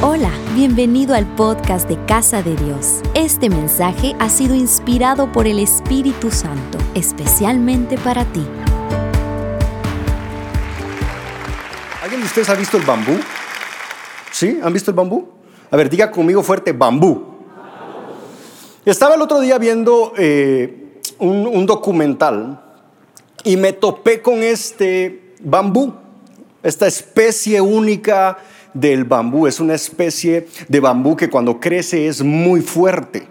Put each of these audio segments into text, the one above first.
Hola, bienvenido al podcast de Casa de Dios. Este mensaje ha sido inspirado por el Espíritu Santo, especialmente para ti. ¿Alguien de ustedes ha visto el bambú? ¿Sí? ¿Han visto el bambú? A ver, diga conmigo fuerte, bambú. Estaba el otro día viendo eh, un, un documental y me topé con este bambú, esta especie única del bambú. Es una especie de bambú que cuando crece es muy fuerte.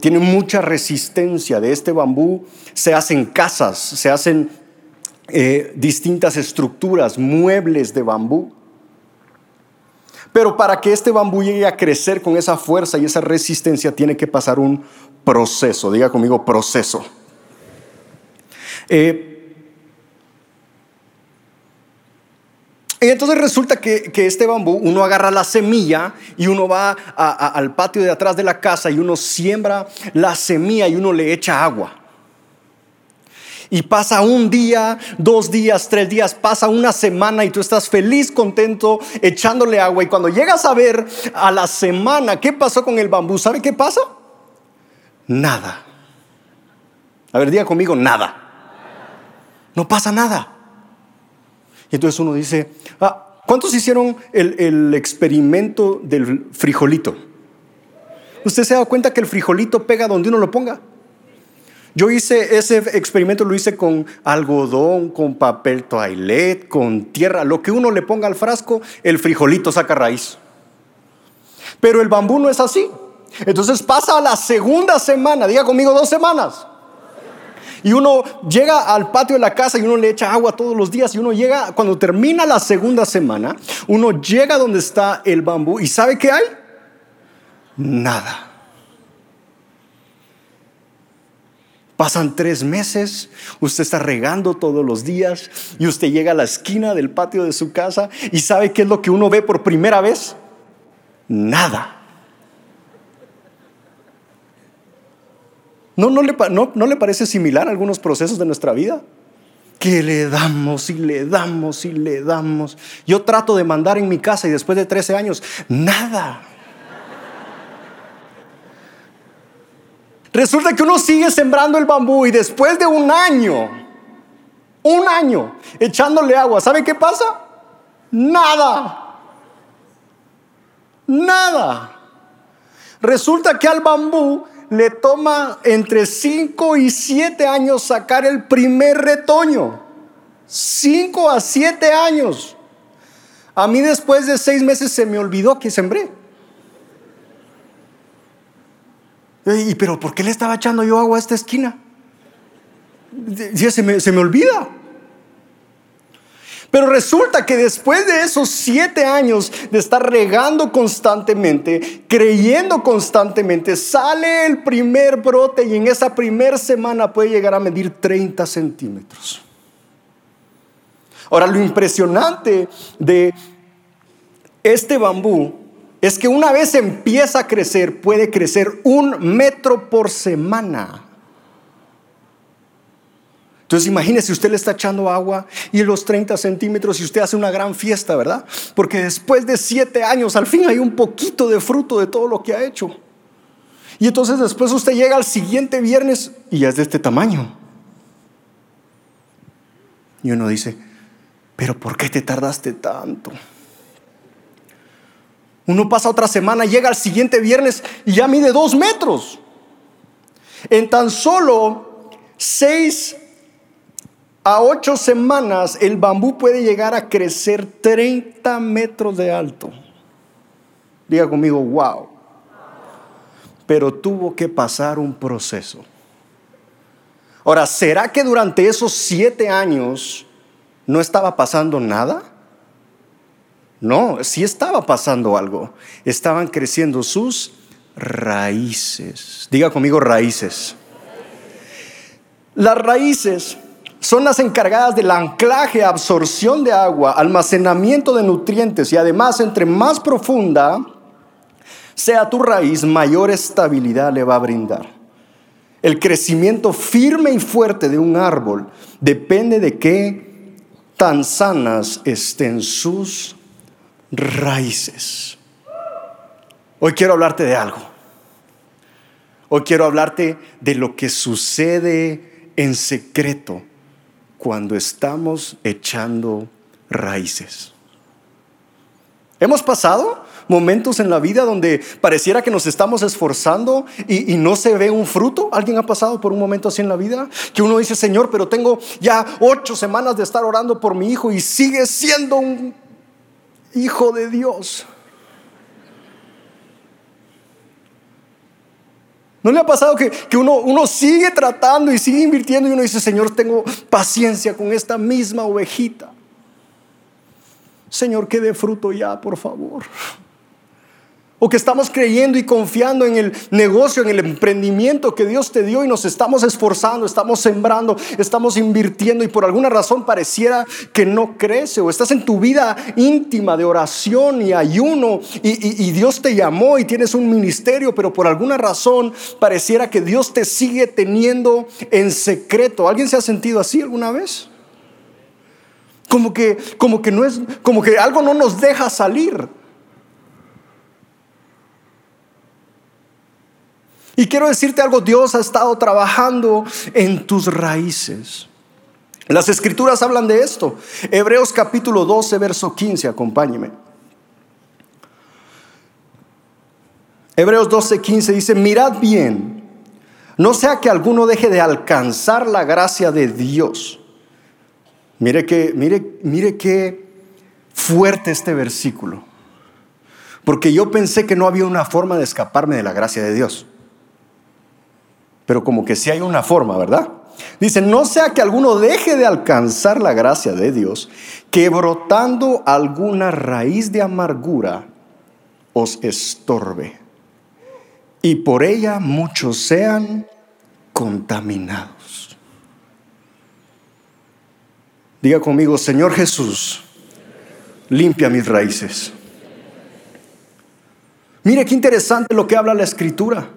Tiene mucha resistencia. De este bambú se hacen casas, se hacen eh, distintas estructuras, muebles de bambú. Pero para que este bambú llegue a crecer con esa fuerza y esa resistencia, tiene que pasar un proceso. Diga conmigo, proceso. Eh, Y entonces resulta que, este bambú, uno agarra la semilla y uno va al patio de atrás de la casa y uno siembra la semilla y uno le echa agua. Y pasa un día, dos días, tres días, pasa una semana y tú estás feliz, contento, echándole agua. Y cuando llegas a ver a la semana qué pasó con el bambú, ¿sabe qué pasa? Nada. A ver, diga conmigo, nada. No pasa nada. Y entonces uno dice, ah, ¿cuántos hicieron el, experimento del frijolito? ¿Usted se da cuenta que el frijolito pega donde uno lo ponga? Yo hice ese experimento, lo hice con algodón, con papel toilet, con tierra. Lo que uno le ponga al frasco, el frijolito saca raíz. Pero el bambú no es así. Entonces pasa a la segunda semana, diga conmigo dos semanas. Y uno llega al patio de la casa y uno le echa agua todos los días. Y uno llega, cuando termina la segunda semana, uno llega donde está el bambú y ¿sabe qué hay? Nada. Pasan tres meses, usted está regando todos los días y usted llega a la esquina del patio de su casa y ¿sabe qué es lo que uno ve por primera vez? Nada. ¿No, no, le, no, le parece similar a algunos procesos de nuestra vida? que le damos y le damos y le damos. Yo trato de mandar en mi casa y después de 13 años, nada. Resulta que uno sigue sembrando el bambú y después de un año, un año, echándole agua, ¿sabe qué pasa? Nada. Nada. Resulta que al bambú le toma entre 5 y 7 años sacar el primer retoño. 5 a 7 años. A mí después de 6 meses se me olvidó que sembré. ¿Y pero por qué le estaba echando yo agua a esta esquina? Se me, se me olvida. Pero resulta que después de esos siete años de estar regando constantemente, creyendo constantemente, sale el primer brote y en esa primera semana puede llegar a medir 30 centímetros. Ahora, lo impresionante de este bambú es que una vez empieza a crecer, puede crecer un metro por semana. Entonces imagínese, usted le está echando agua y los 30 centímetros y usted hace una gran fiesta, ¿verdad? Porque después de siete años al fin hay un poquito de fruto de todo lo que ha hecho. Y entonces después usted llega al siguiente viernes y ya es de este tamaño. Y uno dice, pero ¿por qué te tardaste tanto? Uno pasa otra semana, llega al siguiente viernes y ya mide dos metros. En tan solo seis a ocho semanas el bambú puede llegar a crecer 30 metros de alto. Diga conmigo, wow. Pero tuvo que pasar un proceso. Ahora, ¿será que durante esos siete años no estaba pasando nada? No, sí estaba pasando algo. Estaban creciendo sus raíces. Diga conmigo raíces. Las raíces son las encargadas del anclaje, absorción de agua, almacenamiento de nutrientes y además entre más profunda sea tu raíz, mayor estabilidad le va a brindar. El crecimiento firme y fuerte de un árbol depende de qué tan sanas estén sus raíces. Hoy quiero hablarte de algo. Hoy quiero hablarte de lo que sucede en secreto cuando estamos echando raíces. Hemos pasado momentos en la vida donde pareciera que nos estamos esforzando y, no se ve un fruto. ¿Alguien ha pasado por un momento así en la vida? Que uno dice, Señor, pero tengo ya ocho semanas de estar orando por mi hijo y sigue siendo un hijo de Dios. ¿No le ha pasado que, uno, uno, sigue tratando y sigue invirtiendo y uno dice, Señor, tengo paciencia con esta misma ovejita? Señor, que dé fruto ya, por favor. O que estamos creyendo y confiando en el negocio, en el emprendimiento que Dios te dio y nos estamos esforzando, estamos sembrando, estamos invirtiendo y por alguna razón pareciera que no crece. O estás en tu vida íntima de oración y ayuno y, Dios te llamó y tienes un ministerio, pero por alguna razón pareciera que Dios te sigue teniendo en secreto. ¿Alguien se ha sentido así alguna vez? Como que, como que no es, como que algo no nos deja salir. Y quiero decirte algo, Dios ha estado trabajando en tus raíces. Las escrituras hablan de esto. Hebreos capítulo 12, verso 15, acompáñeme. Hebreos 12, 15 dice, mirad bien, no sea que alguno deje de alcanzar la gracia de Dios. Mire que, mire, mire qué fuerte este versículo. Porque yo pensé que no había una forma de escaparme de la gracia de Dios pero como que sí hay una forma, ¿verdad? Dice, no sea que alguno deje de alcanzar la gracia de Dios, que brotando alguna raíz de amargura os estorbe, y por ella muchos sean contaminados. Diga conmigo, Señor Jesús, limpia mis raíces. Mire qué interesante lo que habla la escritura.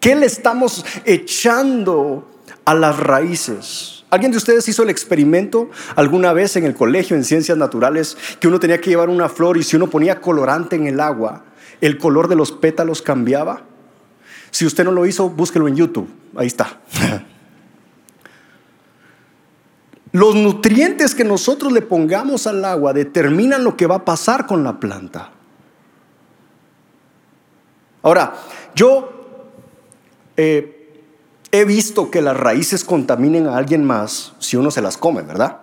¿Qué le estamos echando a las raíces? ¿Alguien de ustedes hizo el experimento alguna vez en el colegio en ciencias naturales que uno tenía que llevar una flor y si uno ponía colorante en el agua, el color de los pétalos cambiaba? Si usted no lo hizo, búsquelo en YouTube. Ahí está. Los nutrientes que nosotros le pongamos al agua determinan lo que va a pasar con la planta. Ahora, yo eh, he visto que las raíces contaminen a alguien más si uno se las come, ¿verdad?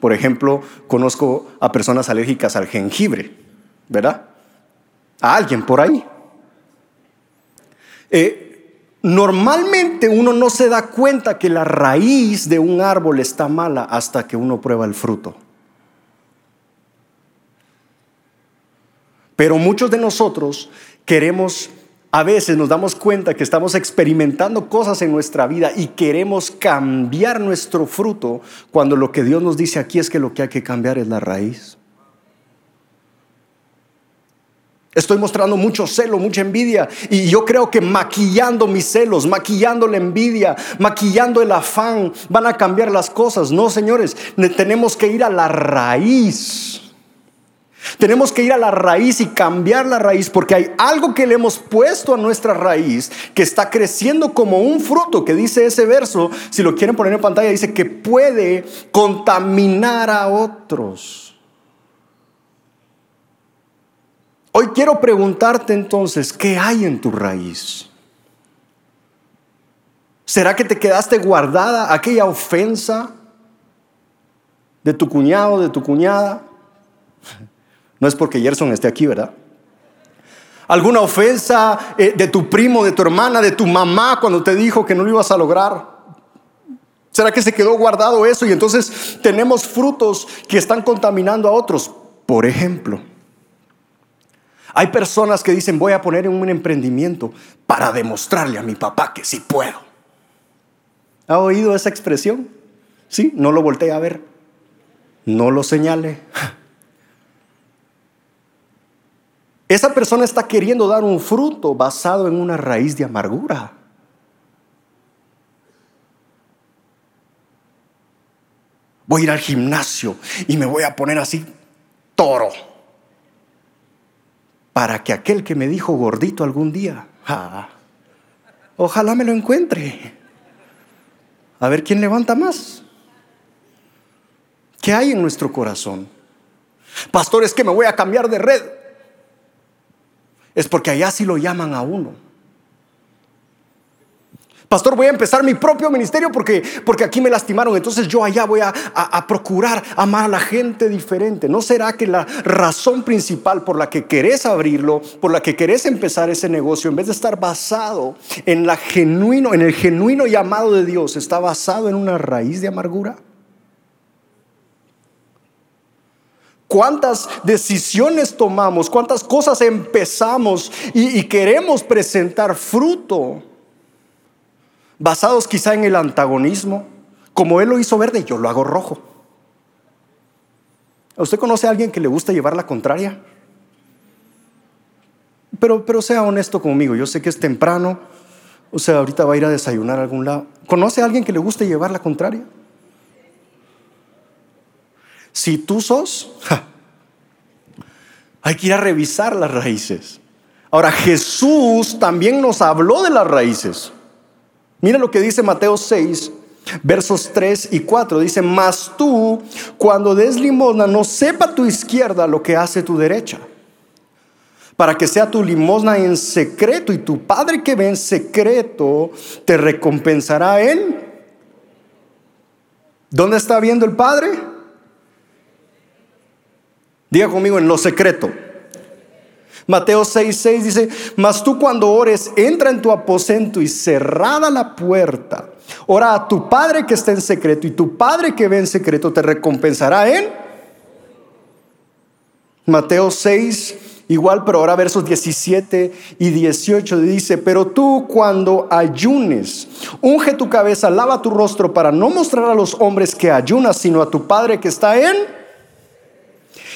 Por ejemplo, conozco a personas alérgicas al jengibre, ¿verdad? A alguien por ahí. Eh, normalmente uno no se da cuenta que la raíz de un árbol está mala hasta que uno prueba el fruto. Pero muchos de nosotros queremos a veces nos damos cuenta que estamos experimentando cosas en nuestra vida y queremos cambiar nuestro fruto cuando lo que Dios nos dice aquí es que lo que hay que cambiar es la raíz. Estoy mostrando mucho celo, mucha envidia. Y yo creo que maquillando mis celos, maquillando la envidia, maquillando el afán, van a cambiar las cosas. No, señores, tenemos que ir a la raíz. Tenemos que ir a la raíz y cambiar la raíz porque hay algo que le hemos puesto a nuestra raíz que está creciendo como un fruto, que dice ese verso, si lo quieren poner en pantalla, dice que puede contaminar a otros. Hoy quiero preguntarte entonces, ¿qué hay en tu raíz? ¿Será que te quedaste guardada aquella ofensa de tu cuñado, de tu cuñada? No es porque Gerson esté aquí, ¿verdad? Alguna ofensa eh, de tu primo, de tu hermana, de tu mamá cuando te dijo que no lo ibas a lograr. ¿Será que se quedó guardado eso y entonces tenemos frutos que están contaminando a otros? Por ejemplo, hay personas que dicen voy a poner en un emprendimiento para demostrarle a mi papá que sí puedo. ¿Ha oído esa expresión? Sí, no lo volteé a ver. No lo señale. Esa persona está queriendo dar un fruto basado en una raíz de amargura. Voy a ir al gimnasio y me voy a poner así toro. para que aquel que me dijo gordito algún día, ojalá me lo encuentre. A ver quién levanta más. ¿Qué hay en nuestro corazón? Pastor, es que me voy a cambiar de red. Es porque allá sí lo llaman a uno. Pastor, voy a empezar mi propio ministerio porque, porque aquí me lastimaron. Entonces yo allá voy a, a, procurar amar a la gente diferente. ¿No será que la razón principal por la que querés abrirlo, por la que querés empezar ese negocio, en vez de estar basado en, la genuino, en el genuino llamado de Dios, está basado en una raíz de amargura? Cuántas decisiones tomamos, cuántas cosas empezamos y, queremos presentar fruto basados quizá en el antagonismo. Como él lo hizo verde, yo lo hago rojo. ¿Usted conoce a alguien que le gusta llevar la contraria? Pero, pero sea honesto conmigo, yo sé que es temprano, o sea, ahorita va a ir a desayunar a algún lado. ¿Conoce a alguien que le guste llevar la contraria? Si tú sos, hay que ir a revisar las raíces. Ahora, Jesús también nos habló de las raíces. Mira lo que dice Mateo 6, versos 3 y 4. Dice, mas tú, cuando des limosna, no sepa tu izquierda lo que hace tu derecha, para que sea tu limosna en secreto y tu Padre que ve en secreto te recompensará en... ¿Dónde está viendo el Padre? Diga conmigo, en lo secreto. Mateo 6:6 dice, mas tú cuando ores, entra en tu aposento y cerrada la puerta, ora a tu Padre que está en secreto y tu Padre que ve en secreto te recompensará en... Mateo 6, igual, pero ahora versos 17 y 18 dice, pero tú cuando ayunes, unge tu cabeza, lava tu rostro para no mostrar a los hombres que ayunas, sino a tu Padre que está en...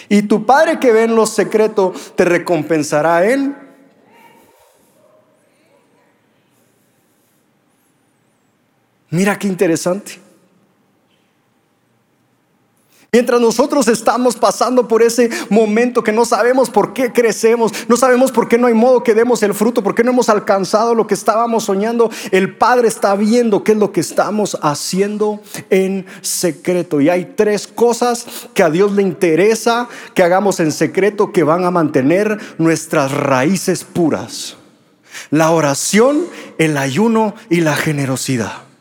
Y tu Padre que ve en lo secreto te recompensará en... Mira qué interesante. Mientras nosotros estamos pasando por ese momento que no sabemos por qué crecemos, no sabemos por qué no hay modo que demos el fruto, por qué no hemos alcanzado lo que estábamos soñando, el Padre está viendo qué es lo que estamos haciendo en secreto. Y hay tres cosas que a Dios le interesa que hagamos en secreto que van a mantener nuestras raíces puras. La oración, el ayuno y la generosidad.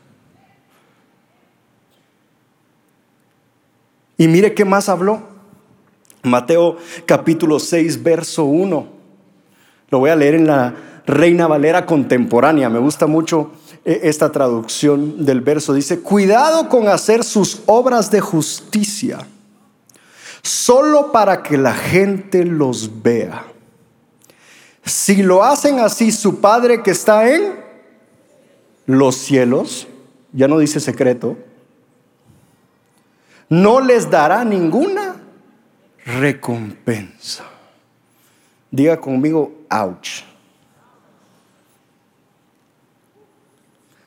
Y mire qué más habló. Mateo capítulo 6, verso 1. Lo voy a leer en la Reina Valera contemporánea. Me gusta mucho eh, esta traducción del verso. Dice, cuidado con hacer sus obras de justicia, solo para que la gente los vea. Si lo hacen así, su Padre que está en los cielos, ya no dice secreto, no les dará ninguna recompensa. Diga conmigo, ouch.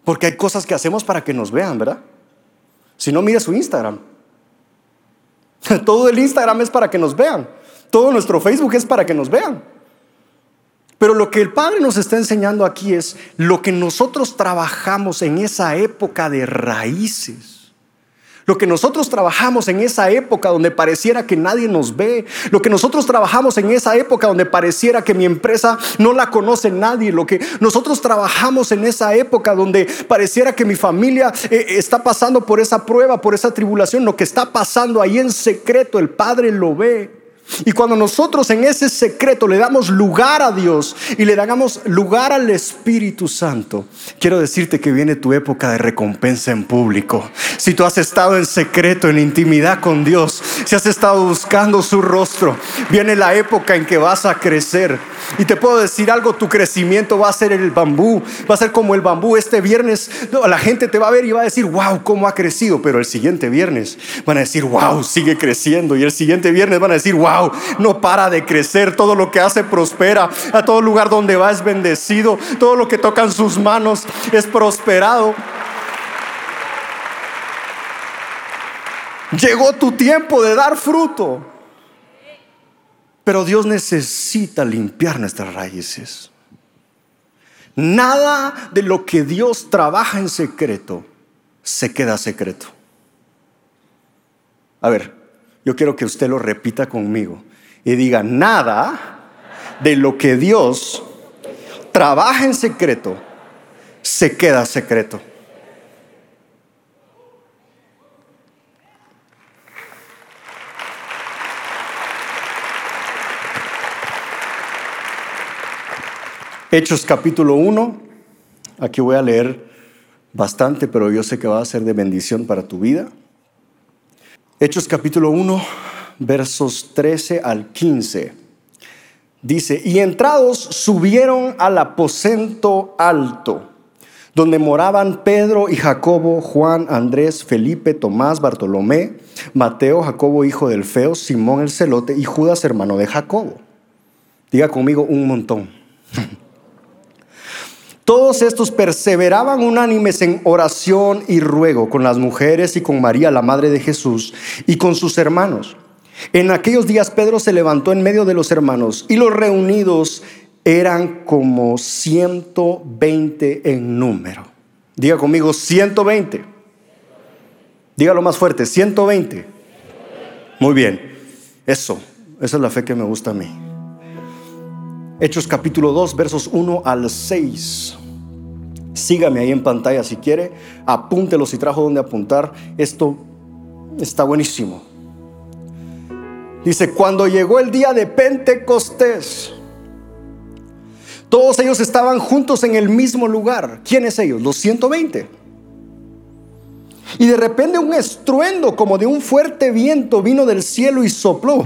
Porque hay cosas que hacemos para que nos vean, ¿verdad? Si no, mire su Instagram. Todo el Instagram es para que nos vean. Todo nuestro Facebook es para que nos vean. Pero lo que el Padre nos está enseñando aquí es lo que nosotros trabajamos en esa época de raíces. Lo que nosotros trabajamos en esa época donde pareciera que nadie nos ve. Lo que nosotros trabajamos en esa época donde pareciera que mi empresa no la conoce nadie. Lo que nosotros trabajamos en esa época donde pareciera que mi familia eh, está pasando por esa prueba, por esa tribulación. Lo que está pasando ahí en secreto, el Padre lo ve. Y cuando nosotros en ese secreto le damos lugar a Dios y le damos lugar al Espíritu Santo, quiero decirte que viene tu época de recompensa en público. Si tú has estado en secreto, en intimidad con Dios, si has estado buscando su rostro, viene la época en que vas a crecer. Y te puedo decir algo, tu crecimiento va a ser el bambú, va a ser como el bambú. Este viernes la gente te va a ver y va a decir, wow, cómo ha crecido. Pero el siguiente viernes van a decir, wow, sigue creciendo. Y el siguiente viernes van a decir, wow no para de crecer, todo lo que hace prospera, a todo lugar donde va es bendecido, todo lo que tocan sus manos es prosperado. Llegó tu tiempo de dar fruto. Pero Dios necesita limpiar nuestras raíces. Nada de lo que Dios trabaja en secreto se queda secreto. A ver, yo quiero que usted lo repita conmigo y diga, nada de lo que Dios trabaja en secreto se queda secreto. Hechos capítulo 1, aquí voy a leer bastante, pero yo sé que va a ser de bendición para tu vida. Hechos capítulo 1, versos 13 al 15. Dice, y entrados subieron al aposento alto, donde moraban Pedro y Jacobo, Juan, Andrés, Felipe, Tomás, Bartolomé, Mateo, Jacobo, hijo del Feo, Simón el celote y Judas, hermano de Jacobo. Diga conmigo un montón. Todos estos perseveraban unánimes en oración y ruego con las mujeres y con María, la madre de Jesús, y con sus hermanos. En aquellos días Pedro se levantó en medio de los hermanos y los reunidos eran como 120 en número. Diga conmigo 120. Dígalo más fuerte, 120. Muy bien, eso, esa es la fe que me gusta a mí. Hechos capítulo 2, versos 1 al 6. Sígame ahí en pantalla si quiere, apúntelo si trajo donde apuntar. Esto está buenísimo. Dice, cuando llegó el día de Pentecostés, todos ellos estaban juntos en el mismo lugar. ¿Quiénes ellos? Los 120. Y de repente un estruendo como de un fuerte viento vino del cielo y sopló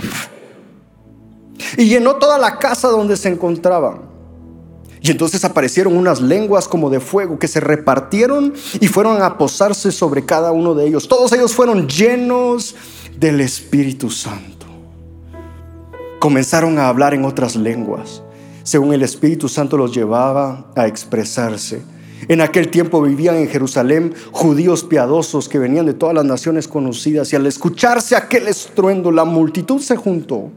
y llenó toda la casa donde se encontraban. Y entonces aparecieron unas lenguas como de fuego que se repartieron y fueron a posarse sobre cada uno de ellos. Todos ellos fueron llenos del Espíritu Santo. Comenzaron a hablar en otras lenguas, según el Espíritu Santo los llevaba a expresarse. En aquel tiempo vivían en Jerusalén judíos piadosos que venían de todas las naciones conocidas y al escucharse aquel estruendo la multitud se juntó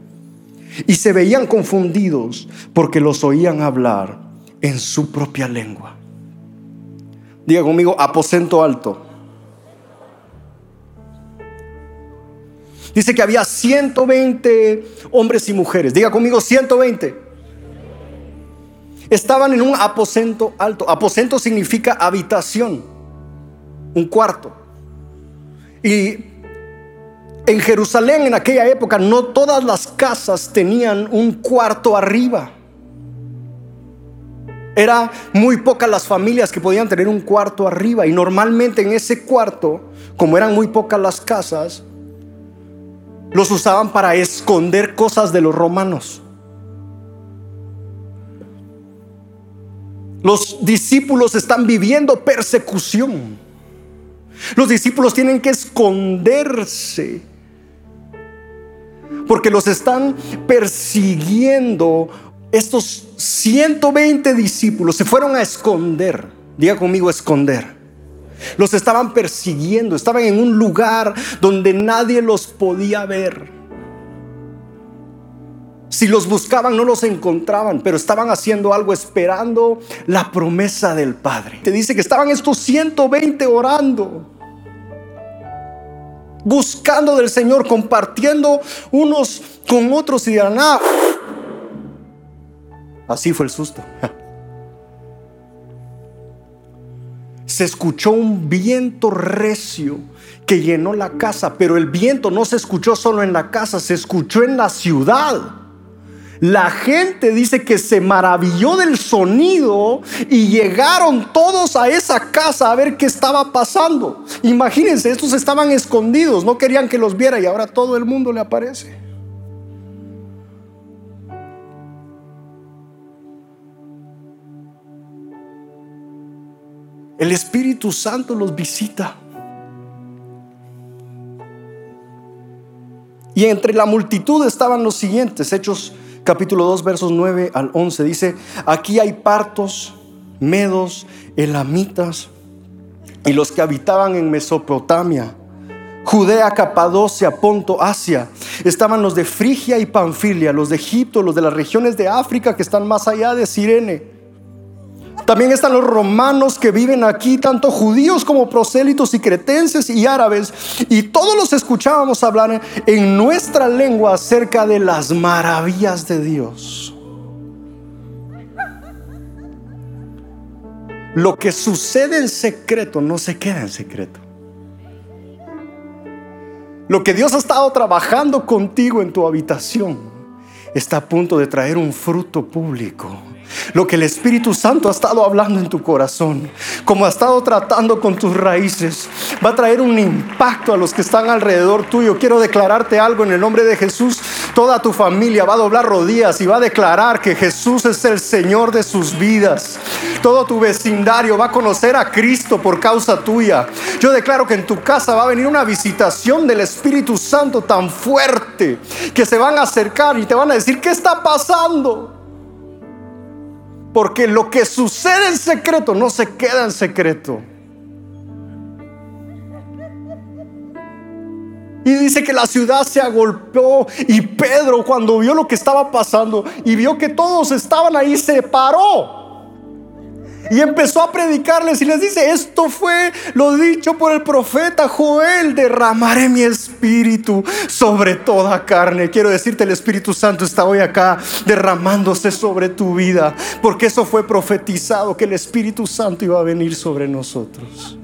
y se veían confundidos porque los oían hablar en su propia lengua. Diga conmigo, aposento alto. Dice que había 120 hombres y mujeres. Diga conmigo, 120. Estaban en un aposento alto. Aposento significa habitación, un cuarto. Y en Jerusalén en aquella época no todas las casas tenían un cuarto arriba. Era muy pocas las familias que podían tener un cuarto arriba y normalmente en ese cuarto, como eran muy pocas las casas, los usaban para esconder cosas de los romanos. Los discípulos están viviendo persecución. Los discípulos tienen que esconderse porque los están persiguiendo. Estos 120 discípulos se fueron a esconder. Diga conmigo, esconder. Los estaban persiguiendo, estaban en un lugar donde nadie los podía ver. Si los buscaban no los encontraban, pero estaban haciendo algo esperando la promesa del Padre. Te dice que estaban estos 120 orando buscando del Señor, compartiendo unos con otros y dirán, ah, así fue el susto. Se escuchó un viento recio que llenó la casa, pero el viento no se escuchó solo en la casa, se escuchó en la ciudad. La gente dice que se maravilló del sonido y llegaron todos a esa casa a ver qué estaba pasando. Imagínense, estos estaban escondidos, no querían que los viera y ahora todo el mundo le aparece. El Espíritu Santo los visita. Y entre la multitud estaban los siguientes, Hechos capítulo 2, versos 9 al 11. Dice, aquí hay partos, medos, elamitas y los que habitaban en Mesopotamia, Judea, Capadocia, Ponto, Asia. Estaban los de Frigia y Panfilia, los de Egipto, los de las regiones de África que están más allá de Sirene. También están los romanos que viven aquí, tanto judíos como prosélitos y cretenses y árabes. Y todos los escuchábamos hablar en nuestra lengua acerca de las maravillas de Dios. Lo que sucede en secreto no se queda en secreto. Lo que Dios ha estado trabajando contigo en tu habitación está a punto de traer un fruto público. Lo que el Espíritu Santo ha estado hablando en tu corazón, como ha estado tratando con tus raíces, va a traer un impacto a los que están alrededor tuyo. Quiero declararte algo en el nombre de Jesús. Toda tu familia va a doblar rodillas y va a declarar que Jesús es el Señor de sus vidas. Todo tu vecindario va a conocer a Cristo por causa tuya. Yo declaro que en tu casa va a venir una visitación del Espíritu Santo tan fuerte que se van a acercar y te van a decir, ¿qué está pasando? Porque lo que sucede en secreto no se queda en secreto. Y dice que la ciudad se agolpeó y Pedro cuando vio lo que estaba pasando y vio que todos estaban ahí, se paró. Y empezó a predicarles y les dice, esto fue lo dicho por el profeta Joel, derramaré mi espíritu sobre toda carne. Quiero decirte, el Espíritu Santo está hoy acá derramándose sobre tu vida, porque eso fue profetizado, que el Espíritu Santo iba a venir sobre nosotros.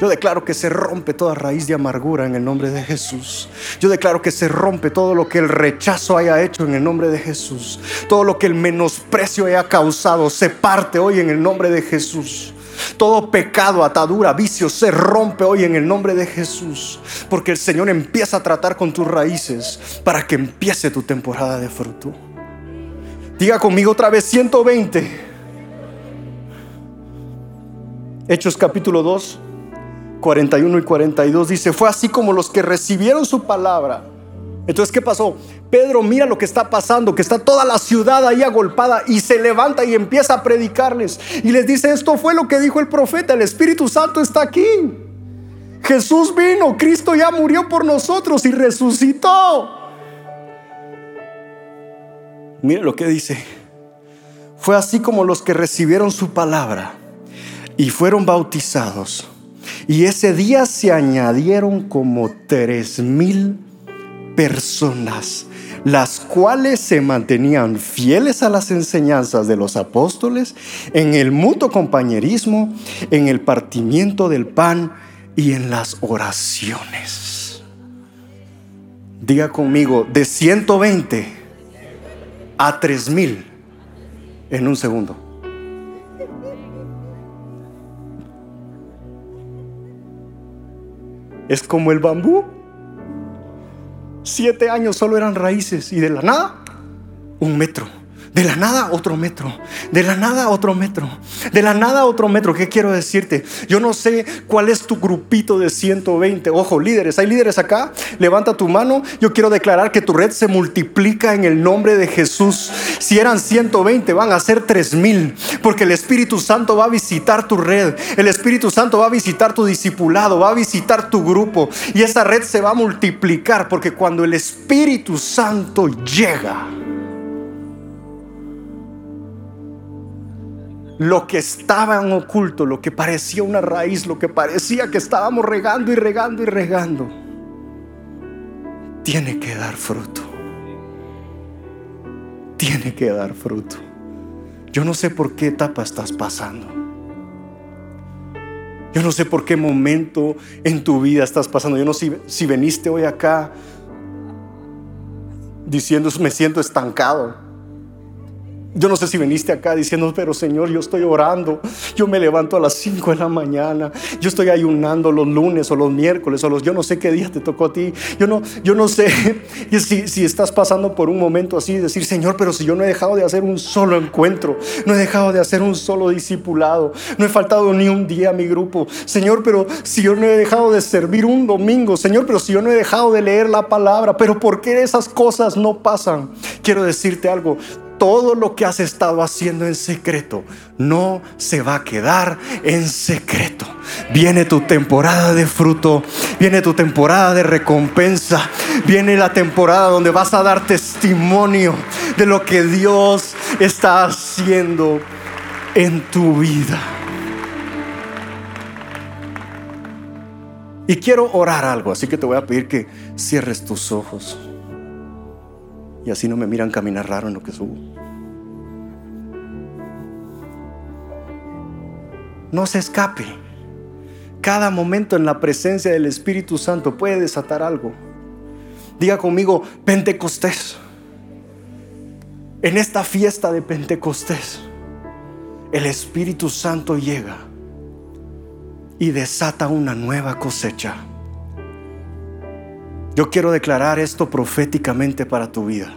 Yo declaro que se rompe toda raíz de amargura en el nombre de Jesús. Yo declaro que se rompe todo lo que el rechazo haya hecho en el nombre de Jesús. Todo lo que el menosprecio haya causado se parte hoy en el nombre de Jesús. Todo pecado, atadura, vicio se rompe hoy en el nombre de Jesús. Porque el Señor empieza a tratar con tus raíces para que empiece tu temporada de fruto. Diga conmigo otra vez 120. Hechos capítulo 2 41 y 42 dice, fue así como los que recibieron su palabra. Entonces, ¿qué pasó? Pedro mira lo que está pasando, que está toda la ciudad ahí agolpada y se levanta y empieza a predicarles. Y les dice, esto fue lo que dijo el profeta, el Espíritu Santo está aquí. Jesús vino, Cristo ya murió por nosotros y resucitó. Mire lo que dice. Fue así como los que recibieron su palabra y fueron bautizados y ese día se añadieron como tres mil personas, las cuales se mantenían fieles a las enseñanzas de los apóstoles, en el mutuo compañerismo, en el partimiento del pan y en las oraciones. Diga conmigo, de 120 a 3000 en un segundo. Es como el bambú. Siete años solo eran raíces y de la nada, un metro. De la nada otro metro. De la nada otro metro. De la nada otro metro. ¿Qué quiero decirte? Yo no sé cuál es tu grupito de 120. Ojo, líderes. ¿Hay líderes acá? Levanta tu mano. Yo quiero declarar que tu red se multiplica en el nombre de Jesús. Si eran 120, van a ser 3000. Porque el Espíritu Santo va a visitar tu red. El Espíritu Santo va a visitar tu discipulado. Va a visitar tu grupo. Y esa red se va a multiplicar. Porque cuando el Espíritu Santo llega lo que estaba en oculto, lo que parecía una raíz, lo que parecía que estábamos regando y regando y regando, tiene que dar fruto. Tiene que dar fruto. Yo no sé por qué etapa estás pasando. Yo no sé por qué momento en tu vida estás pasando. Yo no sé si, si veniste hoy acá diciendo me siento estancado. Yo no sé si viniste acá diciendo, pero Señor, yo estoy orando, yo me levanto a las 5 de la mañana, yo estoy ayunando los lunes o los miércoles o los, yo no sé qué día te tocó a ti, yo no, yo no sé si, si estás pasando por un momento así, decir, Señor, pero si yo no he dejado de hacer un solo encuentro, no he dejado de hacer un solo discipulado, no he faltado ni un día a mi grupo, Señor, pero si yo no he dejado de servir un domingo, Señor, pero si yo no he dejado de leer la palabra, pero ¿por qué esas cosas no pasan? Quiero decirte algo, todo lo que has estado haciendo en secreto no se va a quedar en secreto. Viene tu temporada de fruto, viene tu temporada de recompensa, viene la temporada donde vas a dar testimonio de lo que Dios está haciendo en tu vida. Y quiero orar algo, así que te voy a pedir que cierres tus ojos. Y así no me miran caminar raro en lo que subo. No se escape. Cada momento en la presencia del Espíritu Santo puede desatar algo. Diga conmigo, Pentecostés. En esta fiesta de Pentecostés, el Espíritu Santo llega y desata una nueva cosecha. Yo quiero declarar esto proféticamente para tu vida.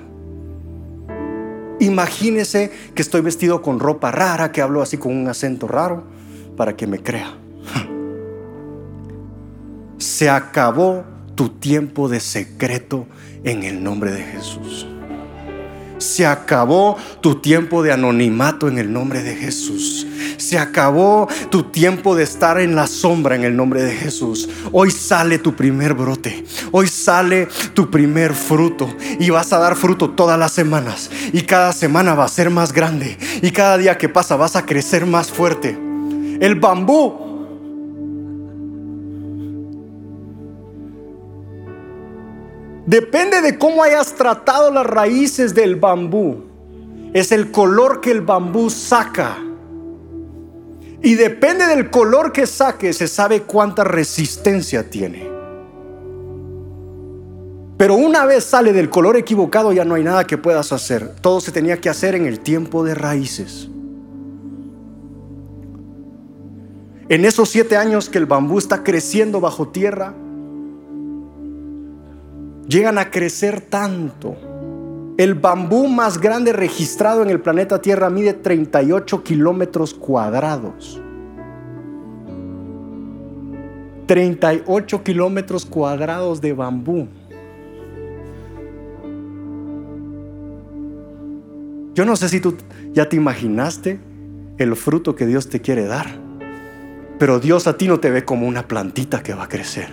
Imagínese que estoy vestido con ropa rara, que hablo así con un acento raro, para que me crea. Se acabó tu tiempo de secreto en el nombre de Jesús. Se acabó tu tiempo de anonimato en el nombre de Jesús. Se acabó tu tiempo de estar en la sombra en el nombre de Jesús. Hoy sale tu primer brote. Hoy sale tu primer fruto. Y vas a dar fruto todas las semanas. Y cada semana va a ser más grande. Y cada día que pasa vas a crecer más fuerte. El bambú Depende de cómo hayas tratado las raíces del bambú. Es el color que el bambú saca. Y depende del color que saque, se sabe cuánta resistencia tiene. Pero una vez sale del color equivocado ya no hay nada que puedas hacer. Todo se tenía que hacer en el tiempo de raíces. En esos siete años que el bambú está creciendo bajo tierra, llegan a crecer tanto. El bambú más grande registrado en el planeta Tierra mide 38 kilómetros cuadrados. 38 kilómetros cuadrados de bambú. Yo no sé si tú ya te imaginaste el fruto que Dios te quiere dar, pero Dios a ti no te ve como una plantita que va a crecer.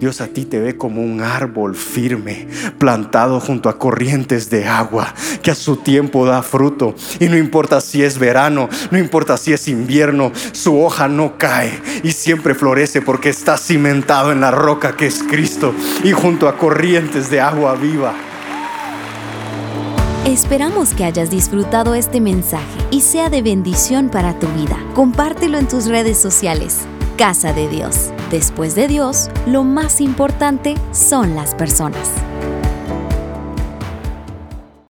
Dios a ti te ve como un árbol firme, plantado junto a corrientes de agua, que a su tiempo da fruto. Y no importa si es verano, no importa si es invierno, su hoja no cae y siempre florece porque está cimentado en la roca que es Cristo y junto a corrientes de agua viva. Esperamos que hayas disfrutado este mensaje y sea de bendición para tu vida. Compártelo en tus redes sociales. Casa de Dios. Después de Dios, lo más importante son las personas.